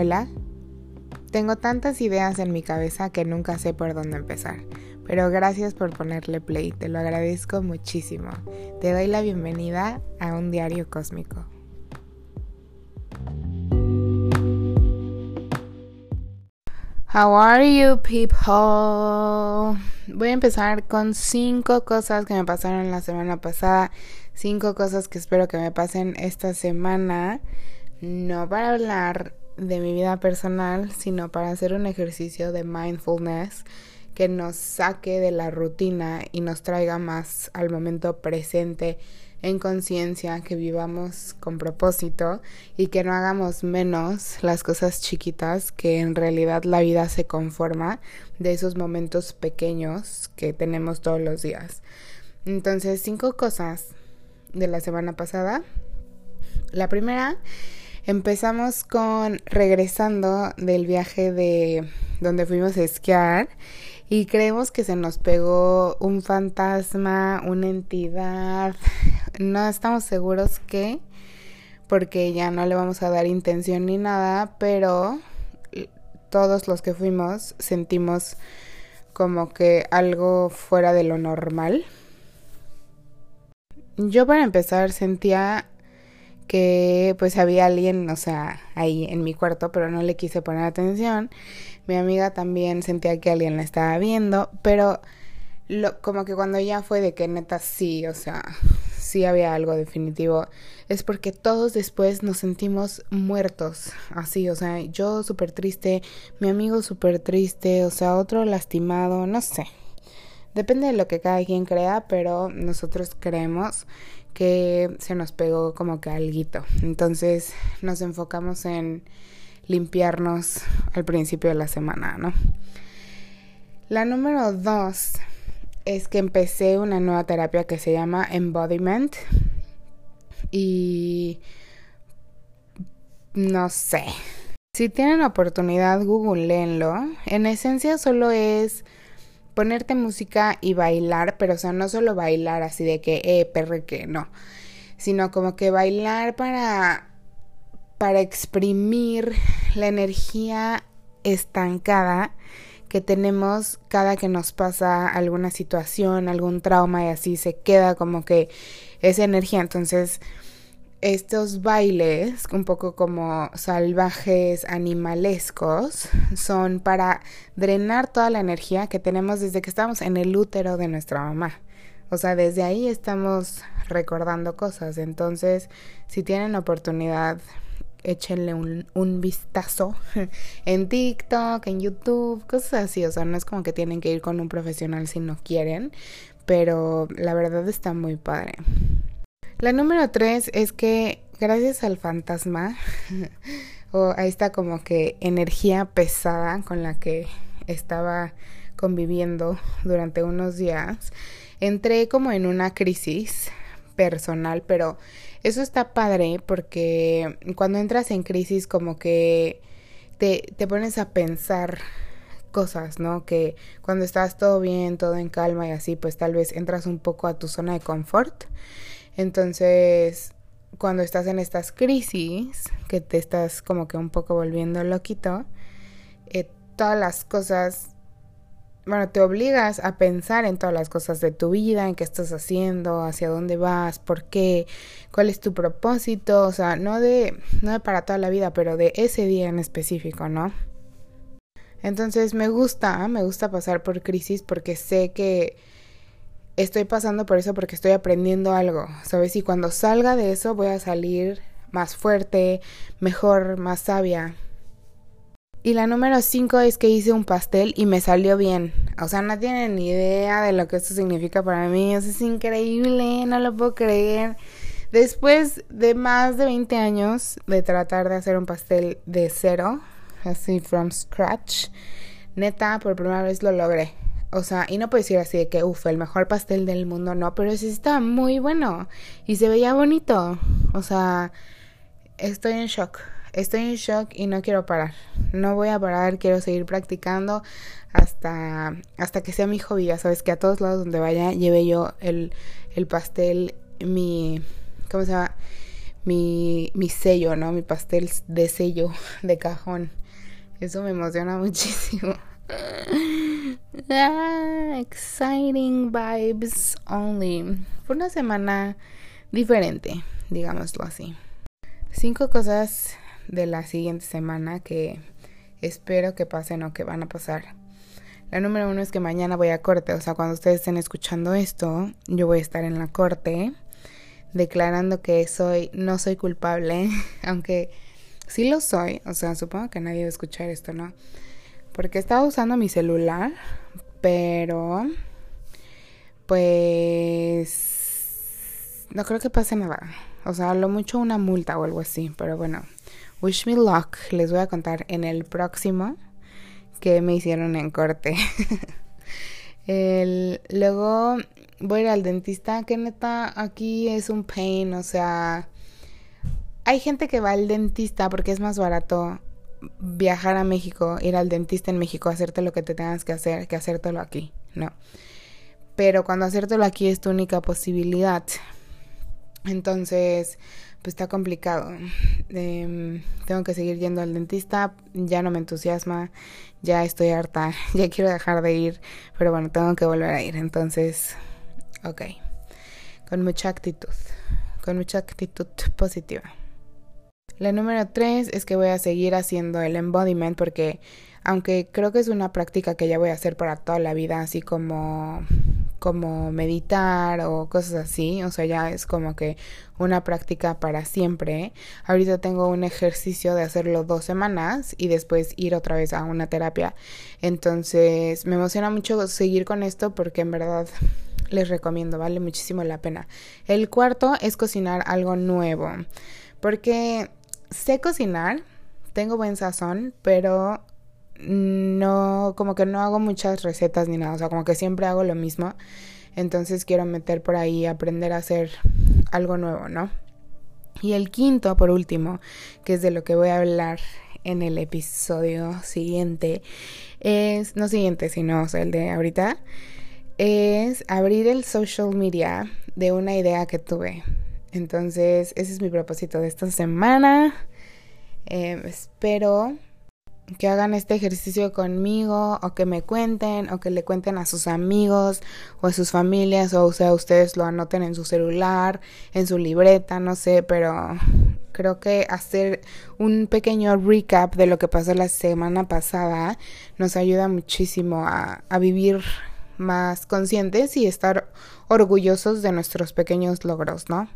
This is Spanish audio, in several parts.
Hola. Tengo tantas ideas en mi cabeza que nunca sé por dónde empezar, pero gracias por ponerle play, te lo agradezco muchísimo. Te doy la bienvenida a un diario cósmico. How are you people? Voy a empezar con cinco cosas que me pasaron la semana pasada, cinco cosas que espero que me pasen esta semana, no para hablar de mi vida personal, sino para hacer un ejercicio de mindfulness que nos saque de la rutina y nos traiga más al momento presente en conciencia, que vivamos con propósito y que no hagamos menos las cosas chiquitas, que en realidad la vida se conforma de esos momentos pequeños que tenemos todos los días. Entonces, cinco cosas de la semana pasada. La primera Empezamos con regresando del viaje de donde fuimos a esquiar y creemos que se nos pegó un fantasma, una entidad. No estamos seguros qué, porque ya no le vamos a dar intención ni nada, pero todos los que fuimos sentimos como que algo fuera de lo normal. Yo para empezar sentía que pues había alguien, o sea, ahí en mi cuarto, pero no le quise poner atención. Mi amiga también sentía que alguien la estaba viendo, pero lo, como que cuando ya fue de que neta sí, o sea, sí había algo definitivo, es porque todos después nos sentimos muertos, así, o sea, yo súper triste, mi amigo súper triste, o sea, otro lastimado, no sé. Depende de lo que cada quien crea, pero nosotros creemos que se nos pegó como que alguito. Entonces nos enfocamos en limpiarnos al principio de la semana, ¿no? La número dos es que empecé una nueva terapia que se llama Embodiment y no sé. Si tienen oportunidad, googleenlo. En esencia solo es ponerte música y bailar, pero o sea, no solo bailar así de que, eh, perre que, no, sino como que bailar para, para exprimir la energía estancada que tenemos cada que nos pasa alguna situación, algún trauma y así se queda como que esa energía. Entonces, estos bailes, un poco como salvajes, animalescos, son para drenar toda la energía que tenemos desde que estamos en el útero de nuestra mamá. O sea, desde ahí estamos recordando cosas. Entonces, si tienen oportunidad, échenle un, un, vistazo en TikTok, en YouTube, cosas así. O sea, no es como que tienen que ir con un profesional si no quieren, pero la verdad está muy padre. La número tres es que gracias al fantasma o a esta como que energía pesada con la que estaba conviviendo durante unos días, entré como en una crisis personal, pero eso está padre porque cuando entras en crisis como que te, te pones a pensar cosas, ¿no? Que cuando estás todo bien, todo en calma y así, pues tal vez entras un poco a tu zona de confort entonces, cuando estás en estas crisis, que te estás como que un poco volviendo loquito, eh, todas las cosas, bueno, te obligas a pensar en todas las cosas de tu vida, en qué estás haciendo, hacia dónde vas, por qué, cuál es tu propósito, o sea, no de, no de para toda la vida, pero de ese día en específico, ¿no? Entonces me gusta, me gusta pasar por crisis porque sé que estoy pasando por eso porque estoy aprendiendo algo, ¿sabes? Y cuando salga de eso voy a salir más fuerte, mejor, más sabia. Y la número 5 es que hice un pastel y me salió bien. O sea, no tienen ni idea de lo que esto significa para mí. O es increíble, no lo puedo creer. Después de más de 20 años de tratar de hacer un pastel de cero, así from scratch, neta, por primera vez lo logré. O sea, y no puedo decir así de que, uff, el mejor pastel del mundo, no, pero sí estaba muy bueno y se veía bonito. O sea, estoy en shock. Estoy en shock y no quiero parar. No voy a parar, quiero seguir practicando hasta, hasta que sea mi hobby. Ya sabes que a todos lados donde vaya lleve yo el, el pastel, mi, ¿cómo se llama? mi, mi sello, ¿no? Mi pastel de sello de cajón. Eso me emociona muchísimo. Ah, exciting vibes only. Fue una semana diferente, digámoslo así. Cinco cosas de la siguiente semana que espero que pasen o que van a pasar. La número uno es que mañana voy a corte, o sea, cuando ustedes estén escuchando esto, yo voy a estar en la corte declarando que soy, no soy culpable, aunque sí lo soy, o sea, supongo que nadie va a escuchar esto, ¿no? Porque estaba usando mi celular, pero pues no creo que pase nada. O sea, lo mucho una multa o algo así, pero bueno, wish me luck. Les voy a contar en el próximo que me hicieron en corte. el, luego voy a ir al dentista, que neta aquí es un pain, o sea, hay gente que va al dentista porque es más barato viajar a México, ir al dentista en México, hacerte lo que te tengas que hacer, que hacértelo aquí, no. Pero cuando hacértelo aquí es tu única posibilidad. Entonces, pues está complicado. Em, tengo que seguir yendo al dentista, ya no me entusiasma, ya estoy harta, ya quiero dejar de ir, pero bueno, tengo que volver a ir. Entonces, ok, con mucha actitud, con mucha actitud positiva. La número tres es que voy a seguir haciendo el embodiment porque aunque creo que es una práctica que ya voy a hacer para toda la vida, así como como meditar o cosas así, o sea, ya es como que una práctica para siempre. Ahorita tengo un ejercicio de hacerlo dos semanas y después ir otra vez a una terapia. Entonces, me emociona mucho seguir con esto porque en verdad les recomiendo, vale muchísimo la pena. El cuarto es cocinar algo nuevo, porque sé cocinar, tengo buen sazón, pero no, como que no hago muchas recetas ni nada, o sea, como que siempre hago lo mismo. Entonces quiero meter por ahí, aprender a hacer algo nuevo, ¿no? Y el quinto, por último, que es de lo que voy a hablar en el episodio siguiente, es, no siguiente, sino el de ahorita, es abrir el social media de una idea que tuve. Entonces, ese es mi propósito de esta semana. Eh, espero que hagan este ejercicio conmigo o que me cuenten o que le cuenten a sus amigos o a sus familias o, sea ustedes lo anoten en su celular, en su libreta, no sé, pero creo que hacer un pequeño recap de lo que pasó la semana pasada nos ayuda muchísimo a, a vivir más conscientes y estar orgullosos de nuestros pequeños logros, ¿no?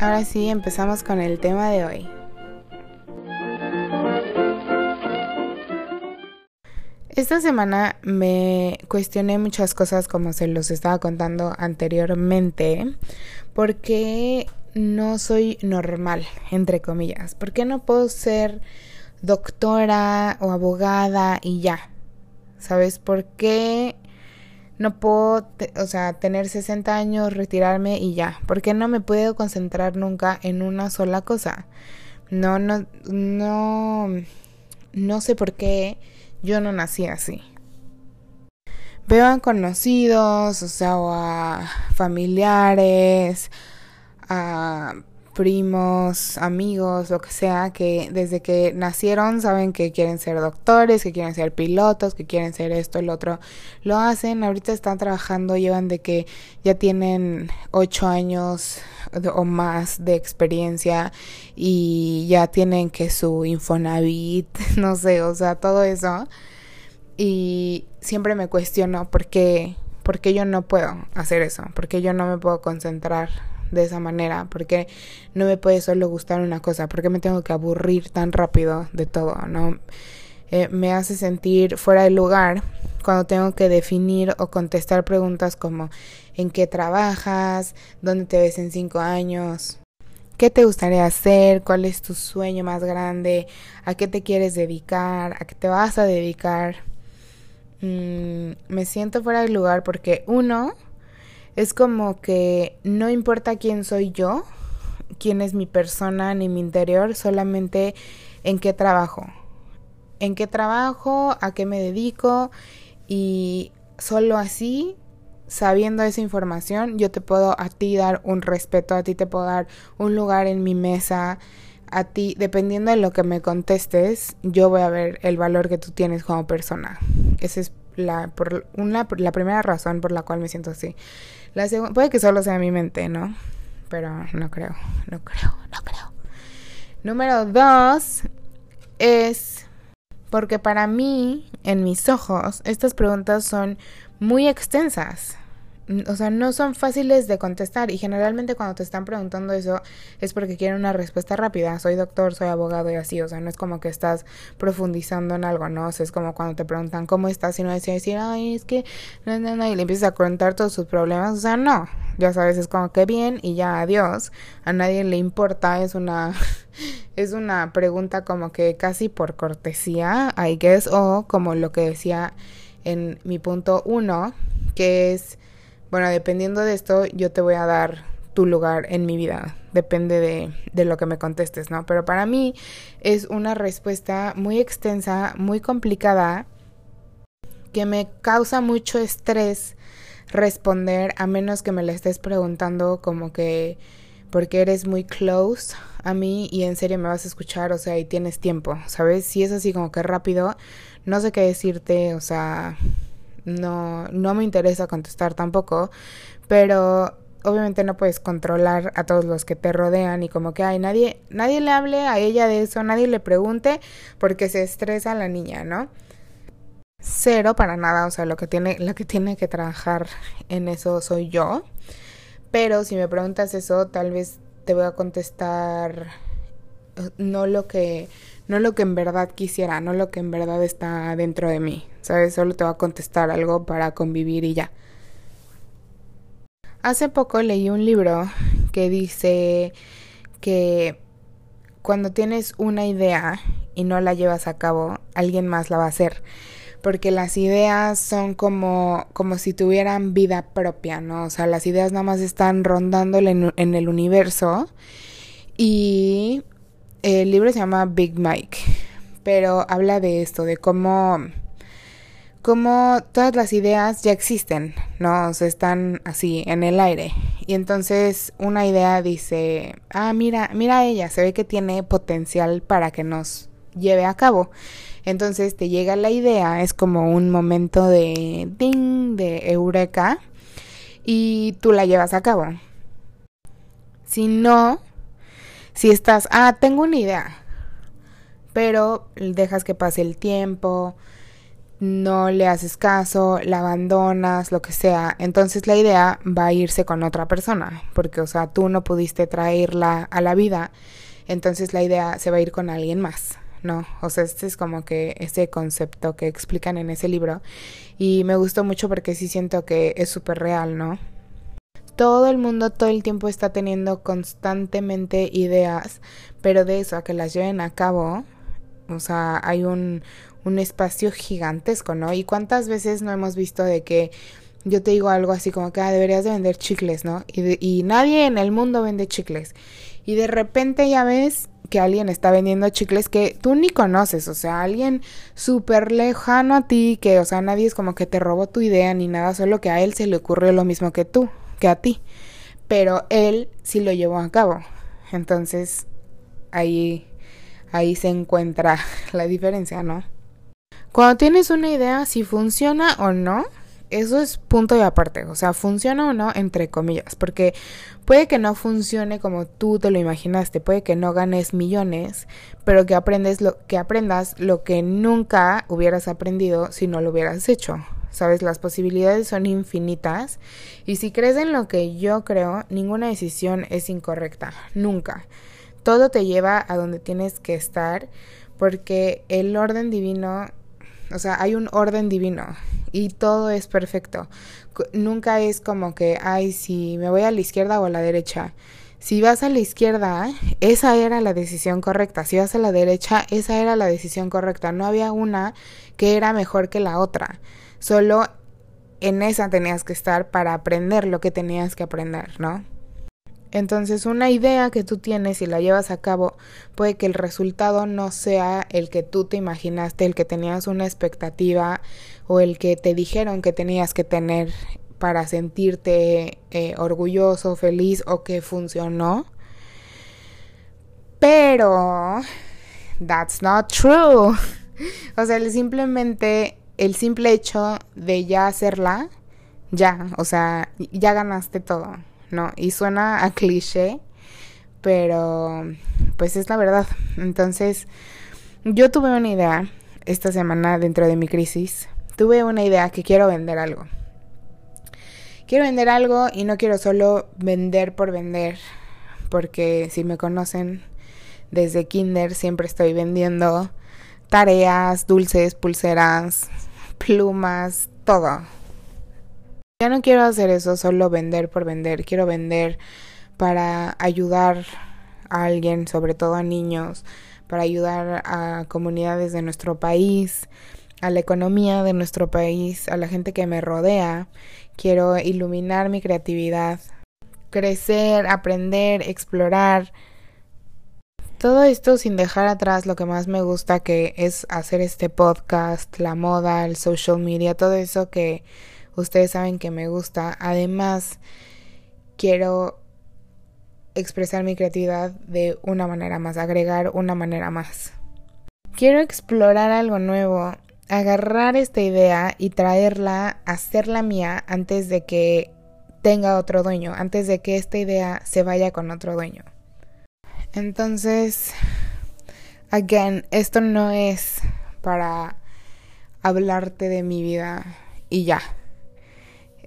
Ahora sí, empezamos con el tema de hoy. Esta semana me cuestioné muchas cosas como se los estaba contando anteriormente. ¿Por qué no soy normal, entre comillas? ¿Por qué no puedo ser doctora o abogada y ya? ¿Sabes por qué no puedo, o sea, tener 60 años, retirarme y ya, porque no me puedo concentrar nunca en una sola cosa. No, no, no, no sé por qué yo no nací así. Veo a conocidos, o sea, o a familiares, a primos, amigos, lo que sea, que desde que nacieron saben que quieren ser doctores, que quieren ser pilotos, que quieren ser esto, el otro, lo hacen, ahorita están trabajando, llevan de que ya tienen ocho años o más de experiencia y ya tienen que su Infonavit, no sé, o sea, todo eso. Y siempre me cuestiono por qué, por qué yo no puedo hacer eso, por qué yo no me puedo concentrar de esa manera? porque no me puede solo gustar una cosa? porque me tengo que aburrir tan rápido de todo? ¿No? Eh, me hace sentir fuera de lugar cuando tengo que definir o contestar preguntas como ¿en qué trabajas? ¿Dónde te ves en cinco años? ¿Qué te gustaría hacer? ¿Cuál es tu sueño más grande? ¿A qué te quieres dedicar? ¿A qué te vas a dedicar? Mm, me siento fuera de lugar porque uno, es como que no importa quién soy yo, quién es mi persona ni mi interior, solamente en qué trabajo. En qué trabajo, a qué me dedico y solo así, sabiendo esa información, yo te puedo a ti dar un respeto, a ti te puedo dar un lugar en mi mesa, a ti, dependiendo de lo que me contestes, yo voy a ver el valor que tú tienes como persona. Esa es la, por una, la primera razón por la cual me siento así. Puede que solo sea mi mente, ¿no? Pero no creo, no creo, no creo. Número dos es porque para mí, en mis ojos, estas preguntas son muy extensas o sea, no son fáciles de contestar y generalmente cuando te están preguntando eso es porque quieren una respuesta rápida. Soy doctor, soy abogado y así, o sea, no es como que estás profundizando en algo, ¿no? Es como cuando te preguntan cómo estás y no decir, decir, ay, es que no, no, no, y le empiezas a contar todos sus problemas, o sea, no. Ya sabes, es como que bien y ya adiós. A nadie le importa, es una es una pregunta como que casi por cortesía, I guess, o como lo que decía en mi punto uno, que es bueno, dependiendo de esto, yo te voy a dar tu lugar en mi vida. Depende de, de, lo que me contestes, ¿no? Pero para mí es una respuesta muy extensa, muy complicada, que me causa mucho estrés responder a menos que me la estés preguntando como que porque eres muy close a mí y en serio me vas a escuchar, o sea, y tienes tiempo, ¿sabes? Si es así como que rápido, no sé qué decirte, o sea, no, no me interesa contestar tampoco, pero obviamente no puedes controlar a todos los que te rodean y como que hay nadie, nadie le hable a ella de eso, nadie le pregunte porque se estresa la niña, ¿no? Cero para nada, o sea, lo que tiene, lo que tiene que trabajar en eso soy yo. Pero si me preguntas eso, tal vez te voy a contestar no lo que no lo que en verdad quisiera, no lo que en verdad está dentro de mí. ¿Sabes? Solo te va a contestar algo para convivir y ya. Hace poco leí un libro que dice que cuando tienes una idea y no la llevas a cabo, alguien más la va a hacer. Porque las ideas son como, como si tuvieran vida propia, ¿no? O sea, las ideas nada más están rondando en, en el universo y el libro se llama Big Mike, pero habla de esto, de cómo, cómo todas las ideas ya existen, ¿no? O están así en el aire. Y entonces una idea dice, ah, mira, mira ella, se ve que tiene potencial para que nos lleve a cabo. Entonces te llega la idea, es como un momento de ding, de eureka, y tú la llevas a cabo. Si no, si estás, ah, tengo una idea, pero dejas que pase el tiempo, no le haces caso, la abandonas, lo que sea, entonces la idea va a irse con otra persona, porque, o sea, tú no pudiste traerla a la vida, entonces la idea se va a ir con alguien más, ¿no? O sea, este es como que ese concepto que explican en ese libro y me gustó mucho porque sí siento que es súper real, ¿no? Todo el mundo todo el tiempo está teniendo constantemente ideas, pero de eso a que las lleven a cabo, o sea, hay un, un espacio gigantesco, ¿no? Y cuántas veces no hemos visto de que yo te digo algo así como que ah, deberías de vender chicles, ¿no? Y, y nadie en el mundo vende chicles. Y de repente ya ves que alguien está vendiendo chicles que tú ni conoces, o sea, alguien súper lejano a ti, que, o sea, nadie es como que te robó tu idea ni nada, solo que a él se le ocurrió lo mismo que tú que a ti. Pero él sí lo llevó a cabo. Entonces, ahí, ahí se encuentra la diferencia, ¿no? Cuando tienes una idea, si funciona o no, eso es punto y aparte, o sea, funciona o no, entre comillas, porque puede que no funcione como tú te lo imaginaste, puede que no ganes millones, pero que aprendes lo que aprendas lo que nunca hubieras aprendido si no lo hubieras hecho. Sabes, las posibilidades son infinitas y si crees en lo que yo creo, ninguna decisión es incorrecta, nunca. Todo te lleva a donde tienes que estar porque el orden divino, o sea, hay un orden divino y todo es perfecto. Nunca es como que, ay, si me voy a la izquierda o a la derecha. Si vas a la izquierda, esa era la decisión correcta. Si vas a la derecha, esa era la decisión correcta. No había una que era mejor que la otra. Solo en esa tenías que estar para aprender lo que tenías que aprender, ¿no? Entonces una idea que tú tienes y la llevas a cabo puede que el resultado no sea el que tú te imaginaste, el que tenías una expectativa o el que te dijeron que tenías que tener para sentirte eh, orgulloso, feliz o que funcionó. Pero that's not true. o sea, simplemente el simple hecho de ya hacerla, ya, o sea, ya ganaste todo, ¿no? Y suena a cliché, pero pues es la verdad. Entonces, yo tuve una idea esta semana dentro de mi crisis tuve una idea que quiero vender algo. Quiero vender algo y no quiero solo vender por vender, porque si me conocen desde kinder siempre estoy vendiendo tareas, dulces, pulseras, plumas, todo. Ya no quiero hacer eso, solo vender por vender. Quiero vender para ayudar a alguien, sobre todo a niños, para ayudar a comunidades de nuestro país, a la economía de nuestro país, a la gente que me rodea. Quiero iluminar mi creatividad, crecer, aprender, explorar. Todo esto sin dejar atrás lo que más me gusta que es hacer este podcast, la moda, el social media, todo eso que ustedes saben que me gusta. Además, quiero expresar mi creatividad de una manera más, agregar una manera más. Quiero explorar algo nuevo agarrar esta idea y traerla, hacerla mía antes de que tenga otro dueño, antes de que esta idea se vaya con otro dueño. Entonces, again, esto no es para hablarte de mi vida y ya.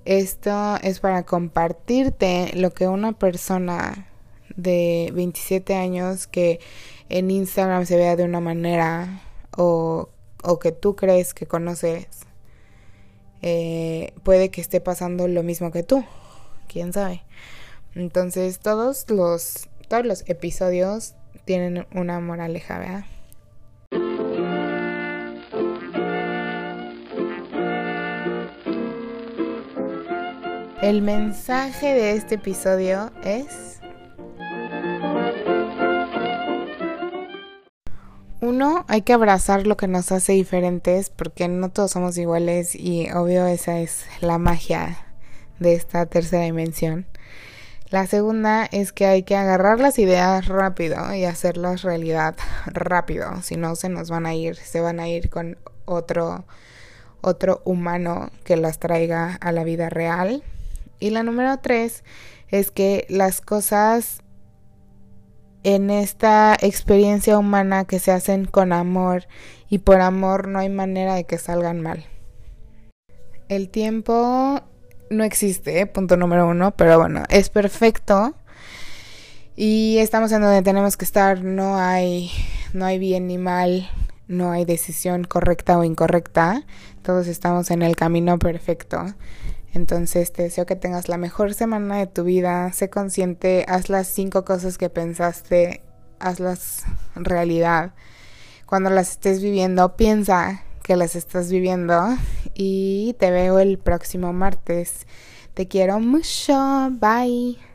Esto es para compartirte lo que una persona de 27 años que en Instagram se vea de una manera o o que tú crees que conoces, eh, puede que esté pasando lo mismo que tú. ¿Quién sabe? Entonces todos los, todos los episodios tienen una moraleja, ¿verdad? El mensaje de este episodio es Uno, hay que abrazar lo que nos hace diferentes porque no todos somos iguales y obvio esa es la magia de esta tercera dimensión. La segunda es que hay que agarrar las ideas rápido y hacerlas realidad rápido, si no se nos van a ir, se van a ir con otro otro humano que las traiga a la vida real. Y la número tres es que las cosas en esta experiencia humana que se hacen con amor y por amor no hay manera de que salgan mal. El tiempo no existe, punto número uno, pero bueno, es perfecto y estamos en donde tenemos que estar, no hay, no hay bien ni mal, no hay decisión correcta o incorrecta, todos estamos en el camino perfecto. Entonces te deseo que tengas la mejor semana de tu vida, sé consciente, haz las cinco cosas que pensaste, hazlas realidad. Cuando las estés viviendo, piensa que las estás viviendo y te veo el próximo martes. Te quiero mucho, bye.